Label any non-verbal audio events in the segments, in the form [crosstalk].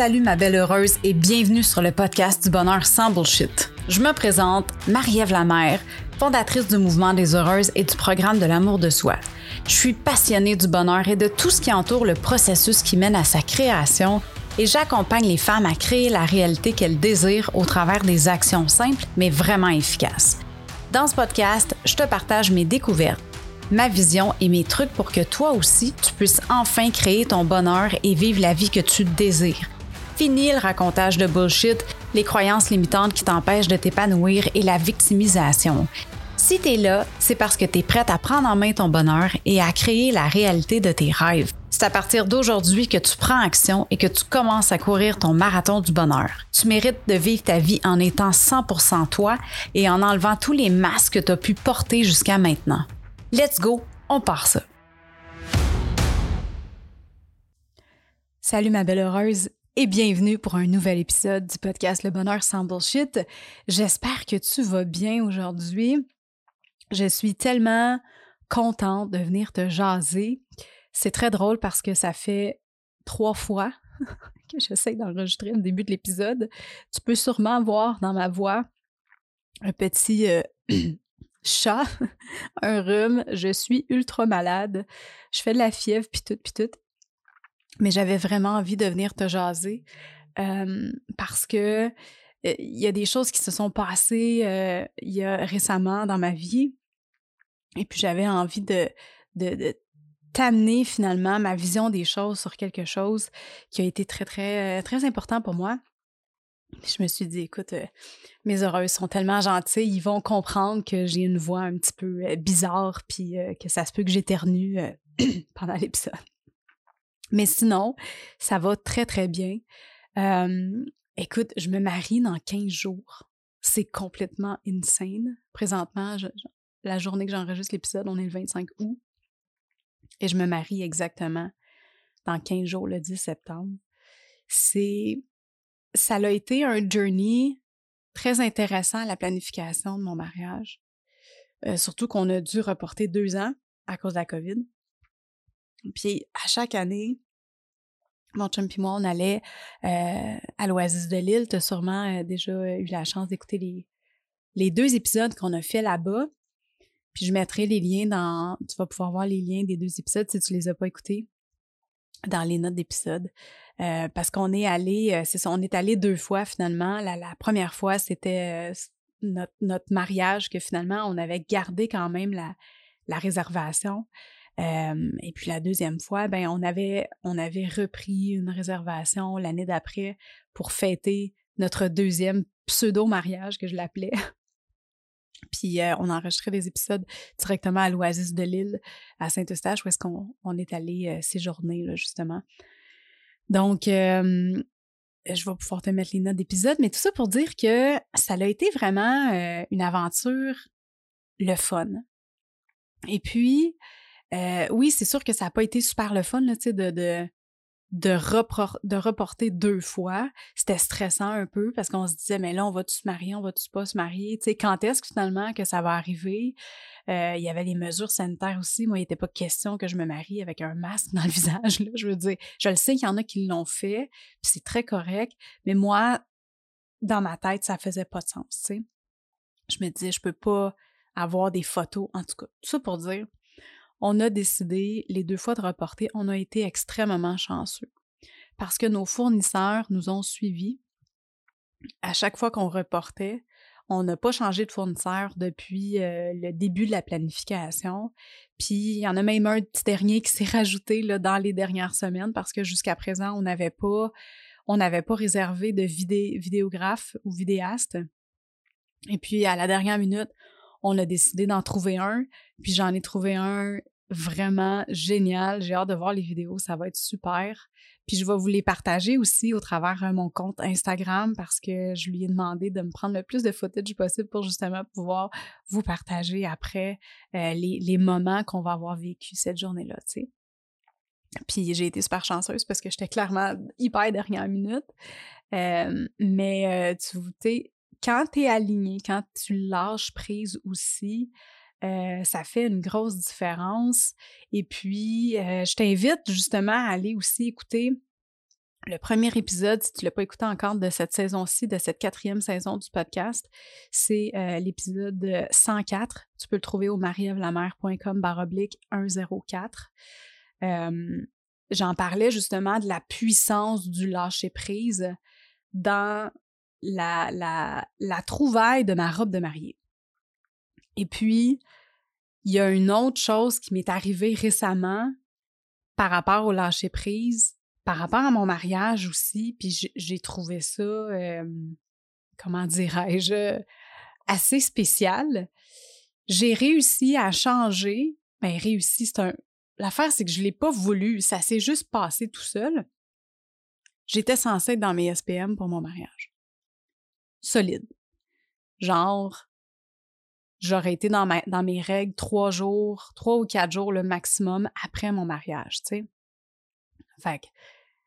Salut ma belle heureuse et bienvenue sur le podcast du bonheur sans bullshit. Je me présente Marie-Ève Lamère, fondatrice du mouvement des heureuses et du programme de l'amour de soi. Je suis passionnée du bonheur et de tout ce qui entoure le processus qui mène à sa création et j'accompagne les femmes à créer la réalité qu'elles désirent au travers des actions simples mais vraiment efficaces. Dans ce podcast, je te partage mes découvertes ma vision et mes trucs pour que toi aussi, tu puisses enfin créer ton bonheur et vivre la vie que tu désires. Fini le racontage de bullshit, les croyances limitantes qui t'empêchent de t'épanouir et la victimisation. Si tu es là, c'est parce que tu es prête à prendre en main ton bonheur et à créer la réalité de tes rêves. C'est à partir d'aujourd'hui que tu prends action et que tu commences à courir ton marathon du bonheur. Tu mérites de vivre ta vie en étant 100% toi et en enlevant tous les masques que tu as pu porter jusqu'à maintenant. Let's go, on part ça. Salut ma belle heureuse et bienvenue pour un nouvel épisode du podcast Le Bonheur sans bullshit. J'espère que tu vas bien aujourd'hui. Je suis tellement contente de venir te jaser. C'est très drôle parce que ça fait trois fois [laughs] que j'essaie d'enregistrer le début de l'épisode. Tu peux sûrement voir dans ma voix un petit euh, [clears throat] chat, [laughs] un rhume, je suis ultra malade, je fais de la fièvre, puis tout, puis tout. Mais j'avais vraiment envie de venir te jaser parce que euh, il y a des choses qui se sont passées euh, y a récemment dans ma vie. Et puis j'avais envie de, de, de t'amener finalement ma vision des choses sur quelque chose qui a été très, très, très important pour moi je me suis dit, écoute, euh, mes heureuses sont tellement gentilles, ils vont comprendre que j'ai une voix un petit peu euh, bizarre, puis euh, que ça se peut que j'éternue [clears throat] pendant l'épisode. Mais sinon, ça va très, très bien. écoute, je me marie dans 15 jours. C'est complètement insane. Présentement, la journée que j'enregistre l'épisode, on est le 25 août. Et je me marie exactement dans 15 jours, le 10 septembre. C'est ça a été un journey très intéressant à la planification de mon mariage. Euh, surtout qu'on a dû reporter deux ans à cause de la COVID. Puis à chaque année, mon chum et moi, on allait euh, à l'Oasis de l'île. Tu as sûrement euh, déjà eu la chance d'écouter les, les deux épisodes qu'on a fait là-bas. Puis je mettrai les liens dans. Tu vas pouvoir voir les liens des deux épisodes si tu les as pas écoutés dans les notes d'épisode. Euh, parce qu'on est allé, c'est ça, on est allé deux fois finalement. La, la première fois, c'était notre, notre, mariage que finalement, on avait gardé quand même la, la réservation. Et puis la deuxième fois, ben on avait, on avait repris une réservation l'année d'après pour fêter notre deuxième pseudo-mariage que je l'appelais. [laughs] Puis on a enregistré des épisodes directement à l'Oasis de l'île, à Saint-Eustache, où est-ce qu'on on est allé séjourner, là, justement. Donc, je vais pouvoir te mettre les notes d'épisode, mais tout ça pour dire que ça a été vraiment une aventure le fun. Et puis, oui, c'est sûr que ça n'a pas été super le fun, de, de, de, de reporter deux fois. C'était stressant un peu parce qu'on se disait, mais là, on va-tu se marier, on va-tu pas se marier? Quand est-ce que finalement que ça va arriver? Euh, il y avait les mesures sanitaires aussi. Moi, il n'était pas question que je me marie avec un masque [laughs] dans le visage. Je veux dire, je le sais qu'il y en a qui l'ont fait, puis c'est très correct, mais moi, dans ma tête, ça faisait pas de sens. Je me disais, je peux pas avoir des photos, en tout cas. Tout ça pour dire, on a décidé les deux fois de reporter. On a été extrêmement chanceux parce que nos fournisseurs nous ont suivis. À chaque fois qu'on reportait, on n'a pas changé de fournisseur depuis euh, le début de la planification. Puis il y en a même un petit dernier qui s'est rajouté dans les dernières semaines parce que jusqu'à présent, on n'avait pas, on n'avait pas réservé de vidéographe ou vidéaste. Et puis à la dernière minute, on a décidé d'en trouver un. Puis j'en ai trouvé un vraiment génial. J'ai hâte de voir les vidéos, ça va être super. Puis je vais vous les partager aussi au travers de euh, mon compte Instagram parce que je lui ai demandé de me prendre le plus de footage possible pour justement pouvoir vous partager après euh, les, les, moments qu'on va avoir vécu cette journée-là. Puis j'ai été super chanceuse parce que j'étais clairement hyper dernière minute. Euh, mais tu sais, quand tu es aligné, quand tu lâches prise aussi, euh, ça fait une grosse différence. Et puis, euh, je t'invite justement à aller aussi écouter le premier épisode, si tu ne l'as pas écouté encore de cette saison-ci, de cette quatrième saison du podcast, c'est euh, l'épisode 104. Tu peux le trouver au marievlamer.com baroblique 104. Euh, j'en parlais justement de la puissance du lâcher-prise dans la, la, la trouvaille de ma robe de mariée. Et puis, il y a une autre chose qui m'est arrivée récemment par rapport au lâcher-prise par rapport à mon mariage aussi, puis j'ai trouvé ça, comment dirais-je, assez spécial. J'ai réussi à changer. Ben, réussi, c'est un. L'affaire, c'est que je ne l'ai pas voulu. Ça s'est juste passé tout seul. J'étais censée être dans mes SPM pour mon mariage. Solide. Genre, j'aurais été dans, mes règles trois jours, trois ou quatre jours le maximum après mon mariage, tu sais. Fait que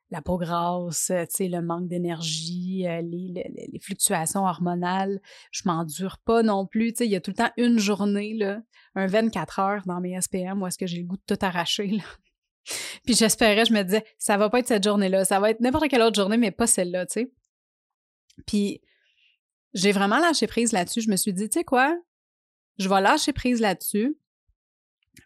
la peau grasse, le manque d'énergie, euh, les, fluctuations hormonales, je m'endure pas non plus. Il y a tout le temps une journée, là, un 24 heures dans mes SPM où est-ce que j'ai le goût de tout arracher. [laughs] Puis j'espérais, je me disais, ça va pas être cette journée-là, ça va être n'importe quelle autre journée, mais pas celle-là, tu sais. Puis j'ai vraiment lâché prise là-dessus. Je me suis dit, tu sais quoi, je vais lâcher prise là-dessus,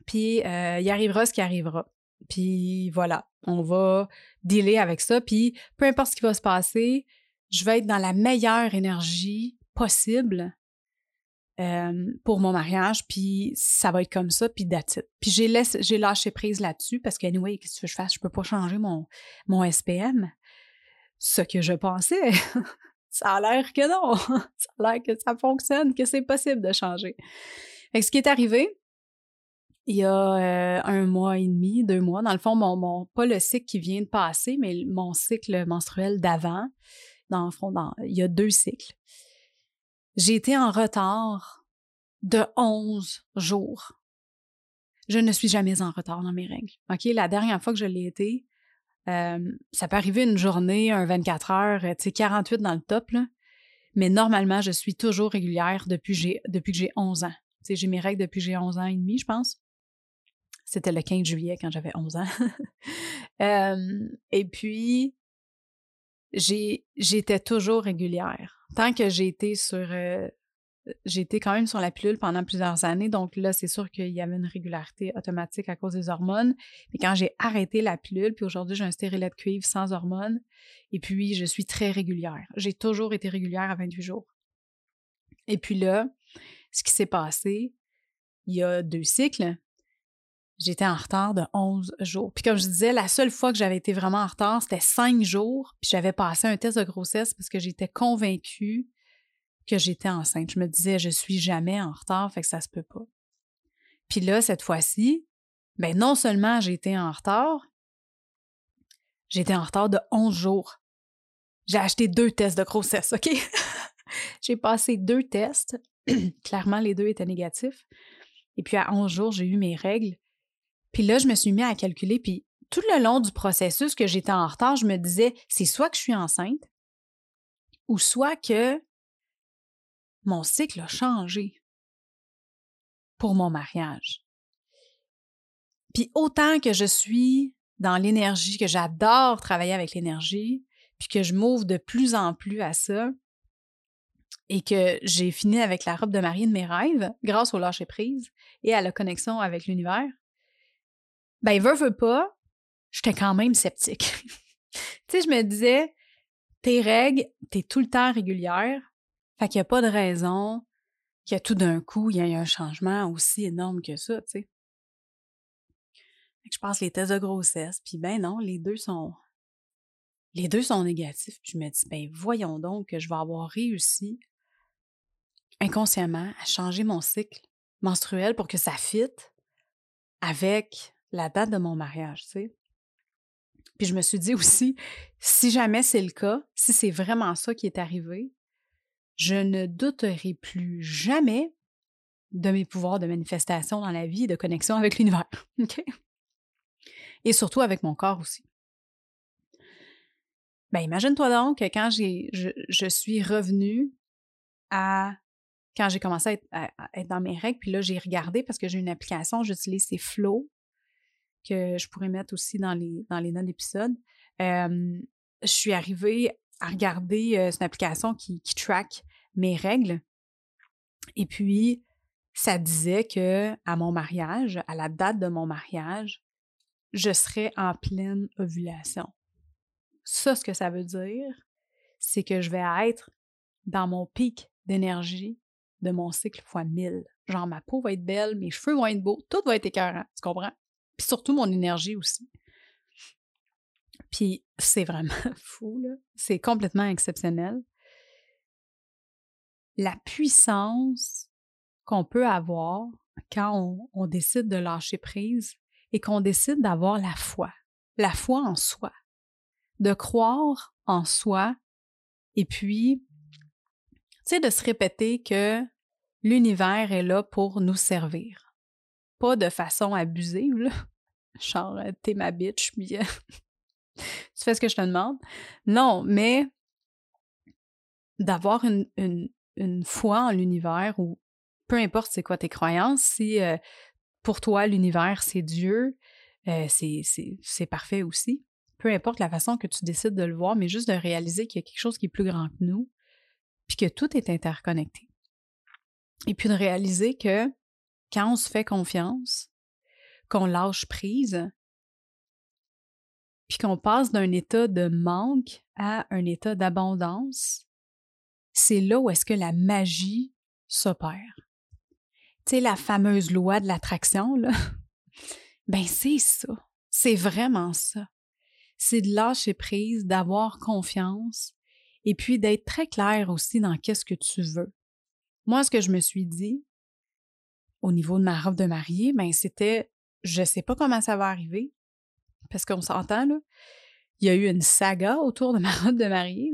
puis euh, il arrivera ce qui arrivera. Puis voilà, on va dealer avec ça. Puis peu importe ce qui va se passer, je vais être dans la meilleure énergie possible pour mon mariage, puis ça va être comme ça, puis that's Puis j'ai, lâché prise là-dessus parce que, anyway, qu'est-ce que je fasse? Je peux pas changer mon SPM. Ce que je pensais, [laughs] ça a l'air que non. [laughs] ça a l'air que ça fonctionne, que c'est possible de changer. Fait ce qui est arrivé, il y a euh, un mois et demi, deux mois. Dans le fond, mon, pas le cycle qui vient de passer, mais mon cycle menstruel d'avant. Dans le fond, il y a deux cycles. J'ai été en retard de 11 jours. Je ne suis jamais en retard dans mes règles. OK? La dernière fois que je l'ai été, euh, ça peut arriver une journée, un 24 heures, tu sais, 48 dans le top, là. Mais normalement, je suis toujours régulière depuis, depuis que j'ai 11 ans. Tu sais, j'ai mes règles depuis que j'ai 11 ans et demi, je pense. C'était le 15 juillet quand j'avais 11 ans. [laughs] et puis, j'étais toujours régulière. Tant que j'ai été sur. Euh, été quand même sur la pilule pendant plusieurs années, donc là, c'est sûr qu'il y avait une régularité automatique à cause des hormones. Mais quand j'ai arrêté la pilule, puis aujourd'hui, j'ai un stérilet de cuivre sans hormones, et puis je suis très régulière. J'ai toujours été régulière à 28 jours. Et puis là, ce qui s'est passé, il y a deux cycles, j'étais en retard de 11 jours. Puis comme je disais, la seule fois que j'avais été vraiment en retard, c'était 5 jours, puis j'avais passé un test de grossesse parce que j'étais convaincue que j'étais enceinte. Je me disais, je suis jamais en retard, fait que ça se peut pas. Puis là, cette fois-ci, ben non seulement j'étais en retard, j'étais en retard de 11 jours. J'ai acheté deux tests de grossesse, OK? [laughs] j'ai passé deux tests. [clears throat] Clairement, les deux étaient négatifs. Et puis à 11 jours, j'ai eu mes règles. Puis là, je me suis mis à calculer, puis tout le long du processus que j'étais en retard, je me disais, c'est soit que je suis enceinte, ou soit que mon cycle a changé pour mon mariage. Puis autant que je suis dans l'énergie, que j'adore travailler avec l'énergie, puis que je m'ouvre de plus en plus à ça, et que j'ai fini avec la robe de mariée de mes rêves grâce au lâcher prise et à la connexion avec l'univers, ben, veut pas, j'étais quand même sceptique. [laughs] tu sais, je me disais, tes règles, t'es tout le temps régulière, fait qu'il n'y a pas de raison a tout d'un coup, il y ait un changement aussi énorme que ça, tu sais. Que je passe les tests de grossesse, puis ben non, les deux sont les deux sont négatifs. Puis je me dis, ben voyons donc que je vais avoir réussi inconsciemment à changer mon cycle menstruel pour que ça fitte avec la date de mon mariage, tu sais. Puis je me suis dit aussi, si jamais c'est le cas, si c'est vraiment ça qui est arrivé, je ne douterai plus jamais de mes pouvoirs de manifestation dans la vie et de connexion avec l'univers. [laughs] OK? Et surtout avec mon corps aussi. Ben, imagine-toi donc que quand j'ai, je, suis revenue à. Quand j'ai commencé à être, à être, dans mes règles, puis là, j'ai regardé parce que j'ai une application, j'utilise ces flows que je pourrais mettre aussi dans les, dans les notes d'épisode. je suis arrivée à regarder euh, une application qui, qui track mes règles. Et puis, ça disait que à mon mariage, à la date de mon mariage, je serais en pleine ovulation. Ça, ce que ça veut dire, c'est que je vais être dans mon pic d'énergie de mon cycle fois 1000. Genre, ma peau va être belle, mes cheveux vont être beaux, tout va être écœurant, tu comprends? Puis surtout mon énergie aussi. Puis c'est vraiment [laughs] fou, là. C'est complètement exceptionnel. La puissance qu'on peut avoir quand on, décide de lâcher prise et qu'on décide d'avoir la foi, la foi en soi, de croire en soi et puis, tu sais, de se répéter que l'univers est là pour nous servir. Pas de façon abusive. Genre, euh, t'es ma bitch, puis euh, [laughs] tu fais ce que je te demande. Non, mais d'avoir une, foi en l'univers ou peu importe c'est quoi tes croyances, si euh, pour toi l'univers c'est Dieu, c'est parfait aussi peu importe la façon que tu décides de le voir, mais juste de réaliser qu'il y a quelque chose qui est plus grand que nous, puis que tout est interconnecté. Et puis de réaliser que quand on se fait confiance, qu'on lâche prise, puis qu'on passe d'un état de manque à un état d'abondance, c'est là où est-ce que la magie s'opère. Tu sais, la fameuse loi de l'attraction, là, [laughs] ben c'est ça. C'est vraiment ça c'est de lâcher prise, d'avoir confiance et puis d'être très clair aussi dans qu'est-ce que tu veux. Moi, ce que je me suis dit au niveau de ma robe de mariée, ben c'était je sais pas comment ça va arriver parce qu'on s'entend là, il y a eu une saga autour de ma robe de mariée.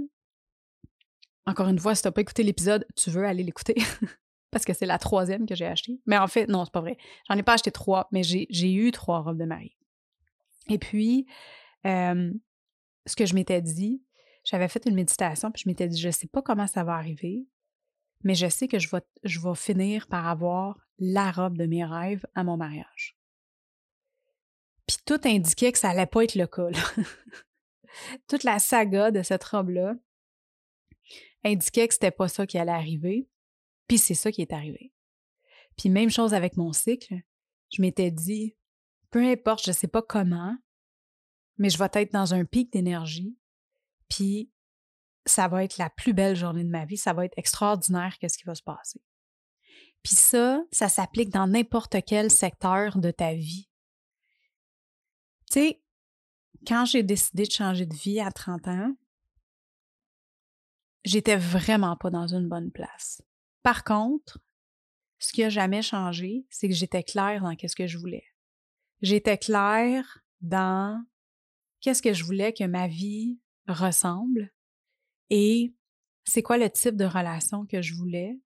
Encore une fois, si tu n'as pas écouté l'épisode, tu veux aller l'écouter [laughs] parce que c'est la troisième que j'ai achetée. Mais en fait, non, c'est pas vrai. J'en ai pas acheté trois, mais j'ai eu trois robes de mariée. Et puis, ce que je m'étais dit, j'avais fait une méditation, puis je m'étais dit, je ne sais pas comment ça va arriver, mais je sais que je vais, je vais finir par avoir la robe de mes rêves à mon mariage. Puis tout indiquait que ça allait pas être le cas. [laughs] Toute la saga de cette robe-là indiquait que c'était pas ça qui allait arriver, puis c'est ça qui est arrivé. Puis même chose avec mon cycle, je m'étais dit, peu importe, je sais pas comment, mais je vais être dans un pic d'énergie, puis ça va être la plus belle journée de ma vie, ça va être extraordinaire qu'est-ce qui va se passer. Puis ça, ça s'applique dans n'importe quel secteur de ta vie. Tu sais, quand j'ai décidé de changer de vie à 30 ans, j'étais vraiment pas dans une bonne place. Par contre, ce qui a jamais changé, c'est que j'étais claire dans qu'est-ce que je voulais. J'étais claire dans qu'est-ce que je voulais que ma vie ressemble et c'est quoi le type de relation que je voulais,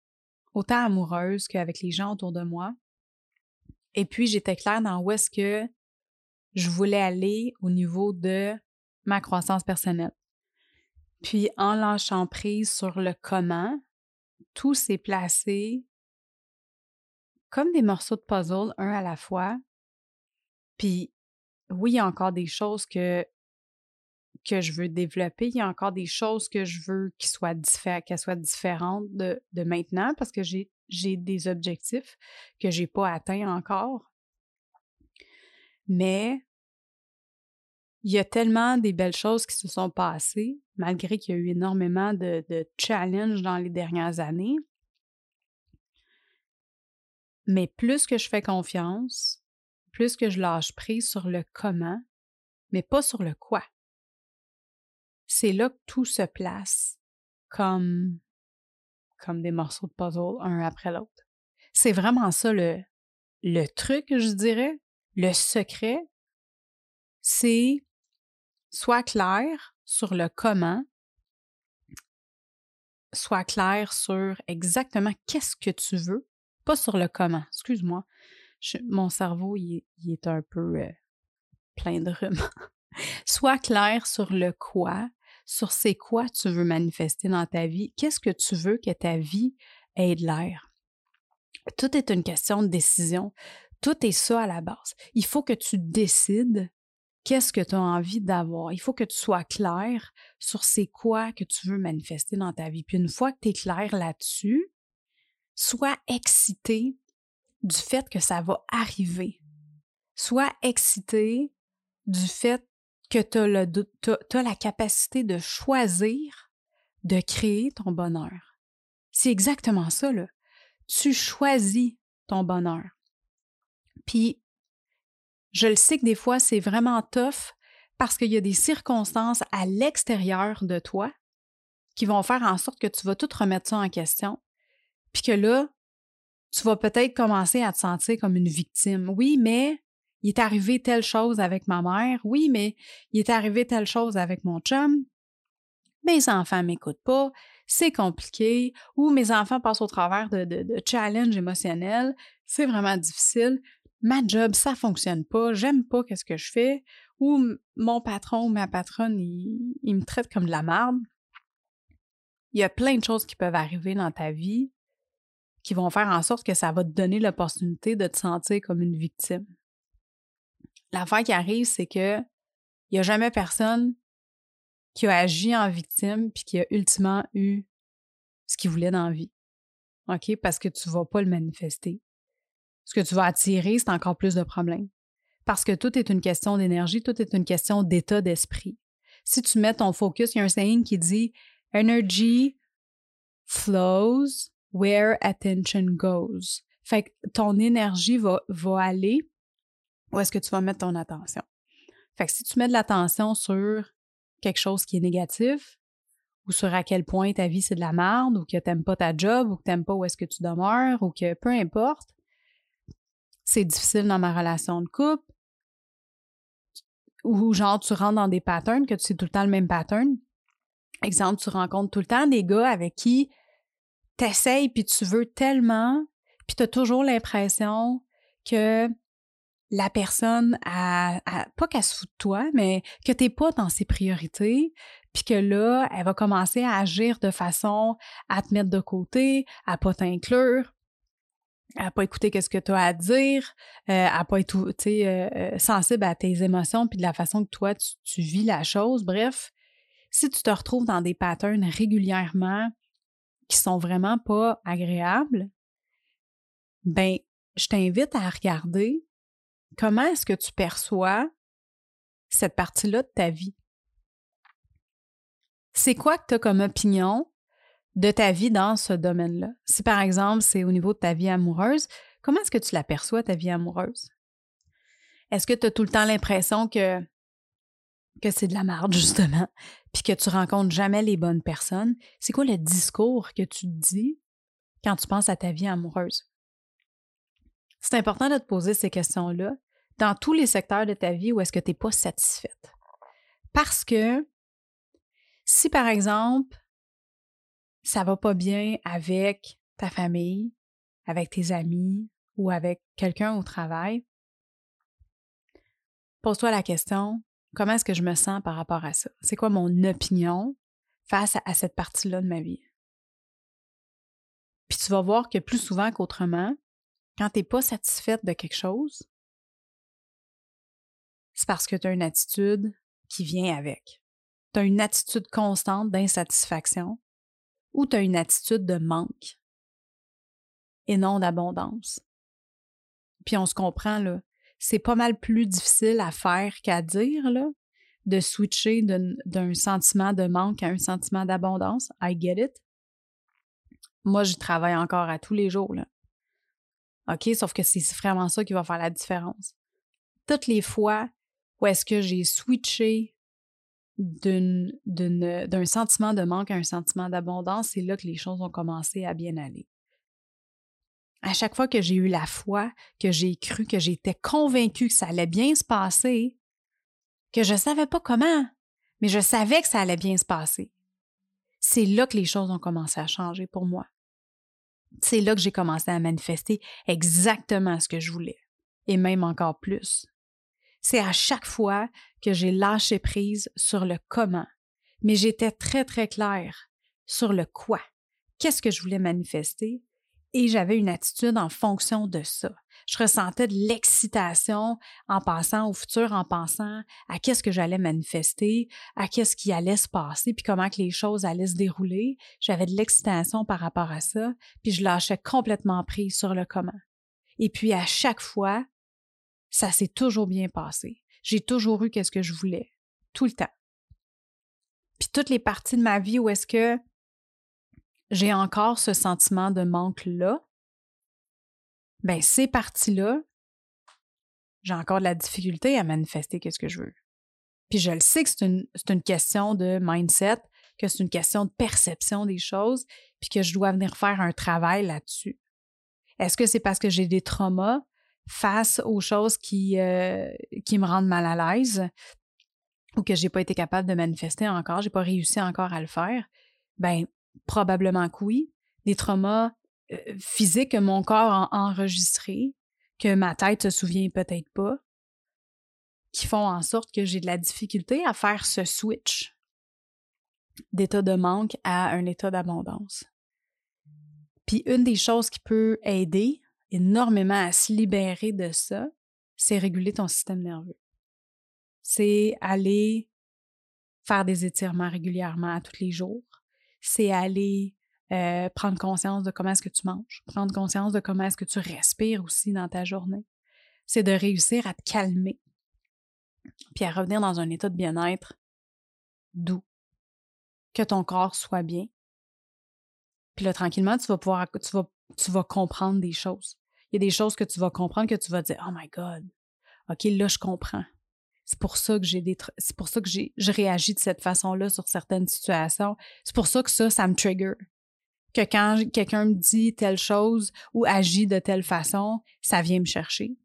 autant amoureuse qu'avec les gens autour de moi. Et puis, j'étais claire dans où est-ce que je voulais aller au niveau de ma croissance personnelle. Puis, en lâchant prise sur le comment, tout s'est placé comme des morceaux de puzzle, un à la fois. Puis, oui, il y a encore des choses que, que je veux développer. Il y a encore des choses que je veux qu'elles soient, différentes de, de maintenant parce que j'ai des objectifs que je n'ai pas atteints encore. Mais il y a tellement des belles choses qui se sont passées, malgré qu'il y a eu énormément de, challenges dans les dernières années. Mais plus que je fais confiance, plus que je lâche prise sur le comment, mais pas sur le quoi. C'est là que tout se place comme, comme des morceaux de puzzle un après l'autre. C'est vraiment ça le, le truc, je dirais, le secret, c'est soit clair sur le comment, soit clair sur exactement qu'est-ce que tu veux, pas sur le comment, excuse-moi, mon cerveau, il, est un peu euh, plein de rumeurs. [laughs] Sois clair sur le quoi, sur c'est quoi tu veux manifester dans ta vie, qu'est-ce que tu veux que ta vie ait de l'air. Tout est une question de décision. Tout est ça à la base. Il faut que tu décides qu'est-ce que tu as envie d'avoir? Il faut que tu sois clair sur c'est quoi que tu veux manifester dans ta vie. Puis une fois que tu es clair là-dessus, sois excité du fait que ça va arriver. Sois excité du fait que tu as, la capacité de choisir de créer ton bonheur. C'est exactement ça, là. Tu choisis ton bonheur. Puis, je le sais que des fois, c'est vraiment tough parce qu'il y a des circonstances à l'extérieur de toi qui vont faire en sorte que tu vas tout remettre ça en question. Puis que là, tu vas peut-être commencer à te sentir comme une victime. Oui, mais il est arrivé telle chose avec ma mère. Oui, mais il est arrivé telle chose avec mon chum. Mes enfants ne m'écoutent pas. C'est compliqué. Ou mes enfants passent au travers de, de, challenges émotionnels. C'est vraiment difficile. Ma job, ça fonctionne pas. J'aime pas qu'est-ce que je fais. Ou mon patron ou ma patronne, il, il me traite comme de la merde. Il y a plein de choses qui peuvent arriver dans ta vie qui vont faire en sorte que ça va te donner l'opportunité de te sentir comme une victime. L'affaire qui arrive, c'est que il n'y a jamais personne qui a agi en victime puis qui a ultimement eu ce qu'il voulait dans la vie. OK? Parce que tu ne vas pas le manifester. Ce que tu vas attirer, c'est encore plus de problèmes. Parce que tout est une question d'énergie, tout est une question d'état d'esprit. Si tu mets ton focus, il y a un saying qui dit Energy flows where attention goes. Fait que ton énergie va, va aller où est-ce que tu vas mettre ton attention? Fait que si tu mets de l'attention sur quelque chose qui est négatif, ou sur à quel point ta vie c'est de la merde, ou que t'aimes pas ta job, ou que t'aimes pas où est-ce que tu demeures, ou que peu importe, c'est difficile dans ma relation de couple, ou genre tu rentres dans des patterns, que tu sais tout le temps le même pattern. Exemple, tu rencontres tout le temps des gars avec qui t'essayes puis tu veux tellement, puis tu as toujours l'impression que la personne, a, pas qu'elle se fout de toi, mais que tu n'es pas dans ses priorités, puis que là, elle va commencer à agir de façon à te mettre de côté, à pas t'inclure, à pas écouter ce que tu as à dire, euh, à pas être euh, euh, sensible à tes émotions, puis de la façon que toi, tu, vis la chose. Bref, si tu te retrouves dans des patterns régulièrement qui sont vraiment pas agréables, ben, je t'invite à regarder comment est-ce que tu perçois cette partie-là de ta vie? C'est quoi que tu as comme opinion? De ta vie dans ce domaine-là? Si par exemple, c'est au niveau de ta vie amoureuse, comment est-ce que tu l'aperçois, ta vie amoureuse? Est-ce que tu as tout le temps l'impression que, c'est de la merde, [laughs] justement, puis que tu rencontres jamais les bonnes personnes? C'est quoi le discours que tu dis quand tu penses à ta vie amoureuse? C'est important de te poser ces questions-là dans tous les secteurs de ta vie où est-ce que tu n'es pas satisfaite. Parce que si, par exemple, ça va pas bien avec ta famille, avec tes amis ou avec quelqu'un au travail, pose-toi la question, comment est-ce que je me sens par rapport à ça? C'est quoi mon opinion face à cette partie-là de ma vie? Puis tu vas voir que plus souvent qu'autrement, quand tu n'es pas satisfaite de quelque chose, c'est parce que tu as une attitude qui vient avec. Tu as une attitude constante d'insatisfaction ou tu as une attitude de manque? Et non d'abondance. Puis on se comprend, là, c'est pas mal plus difficile à faire qu'à dire, là, de switcher d'un sentiment de manque à un sentiment d'abondance. I get it. Moi, j'y travaille encore à tous les jours, là. OK? Sauf que c'est vraiment ça qui va faire la différence. Toutes les fois où est-ce que j'ai switché d'un sentiment de manque à un sentiment d'abondance, c'est là que les choses ont commencé à bien aller. À chaque fois que j'ai eu la foi, que j'ai cru, que j'étais convaincue que ça allait bien se passer, que je ne savais pas comment, mais je savais que ça allait bien se passer, c'est là que les choses ont commencé à changer pour moi. C'est là que j'ai commencé à manifester exactement ce que je voulais, et même encore plus. C'est à chaque fois que j'ai lâché prise sur le comment, mais j'étais très très claire sur le quoi. Qu'est-ce que je voulais manifester? Et j'avais une attitude en fonction de ça. Je ressentais de l'excitation en pensant au futur, en pensant à qu'est-ce que j'allais manifester, à qu'est-ce qui allait se passer, puis comment que les choses allaient se dérouler. J'avais de l'excitation par rapport à ça, puis je lâchais complètement prise sur le comment. Et puis à chaque fois, ça s'est toujours bien passé. J'ai toujours eu qu'est-ce que je voulais, tout le temps. Puis toutes les parties de ma vie où est-ce que j'ai encore ce sentiment de manque-là, ben ces parties-là, j'ai encore de la difficulté à manifester qu'est-ce que je veux. Puis je le sais que c'est une, une, question de mindset, que c'est une question de perception des choses, puis que je dois venir faire un travail là-dessus. Est-ce que c'est parce que j'ai des traumas? Face aux choses qui, euh, qui me rendent mal à l'aise ou que j'ai pas été capable de manifester encore, j'ai pas réussi encore à le faire? Ben, probablement que oui. Des traumas euh, physiques que mon corps a enregistrés, que ma tête se souvient peut-être pas, qui font en sorte que j'ai de la difficulté à faire ce switch d'état de manque à un état d'abondance. Puis une des choses qui peut aider énormément à se libérer de ça, c'est réguler ton système nerveux. C'est aller faire des étirements régulièrement à tous les jours. C'est aller euh, prendre conscience de comment est-ce que tu manges, prendre conscience de comment est-ce que tu respires aussi dans ta journée. C'est de réussir à te calmer, puis à revenir dans un état de bien-être doux, que ton corps soit bien. Puis là, tranquillement, tu vas pouvoir, tu vas, tu vas comprendre des choses. Il y a des choses que tu vas comprendre que tu vas dire, oh my God, OK, là, je comprends. C'est pour ça que j'ai des c'est pour ça que j'ai je réagis de cette façon-là sur certaines situations. C'est pour ça que ça ça me trigger. Que quand quelqu'un me dit telle chose ou agit de telle façon, ça vient me chercher.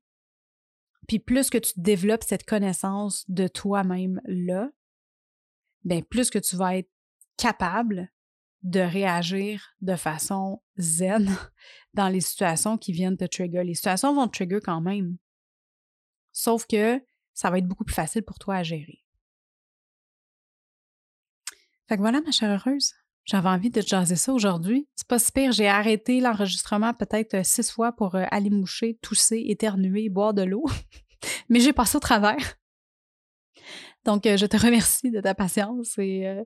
Puis plus que tu développes cette connaissance de toi-même là, ben plus que tu vas être capable de réagir de façon zen [laughs] dans les situations qui viennent te trigger. Les situations vont te trigger quand même. Sauf que ça va être beaucoup plus facile pour toi à gérer. Fait que voilà, ma chère heureuse. J'avais envie de te jaser ça aujourd'hui. C'est pas si pire, j'ai arrêté l'enregistrement peut-être euh, six fois pour euh, aller moucher, tousser, éternuer, boire de l'eau. [laughs] Mais j'ai passé au travers. Donc, euh, je te [laughs] remercie de ta patience et euh,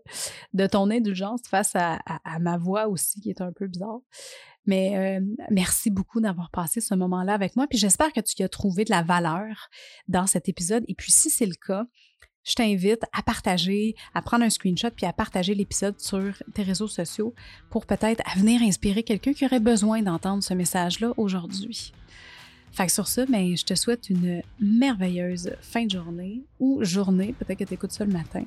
de ton indulgence face à, ma voix aussi, qui est un peu bizarre. Mais euh, merci beaucoup d'avoir passé ce moment-là avec moi. Puis j'espère que tu as trouvé de la valeur dans cet épisode. Et puis, si c'est le cas, je t'invite à partager, à prendre un screenshot puis à partager l'épisode sur tes réseaux sociaux pour peut-être venir inspirer quelqu'un qui aurait besoin d'entendre ce message-là aujourd'hui. Fait que sur ça, ben, je te souhaite une merveilleuse fin de journée ou journée, peut-être que tu écoutes ça le matin.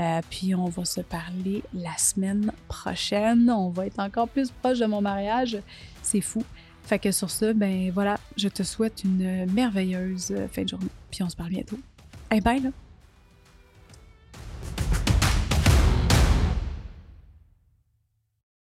Euh, puis on va se parler la semaine prochaine. On va être encore plus proche de mon mariage. C'est fou. Fait que sur ça, ben voilà, je te souhaite une merveilleuse fin de journée. Puis on se parle bientôt. Hey, bye là!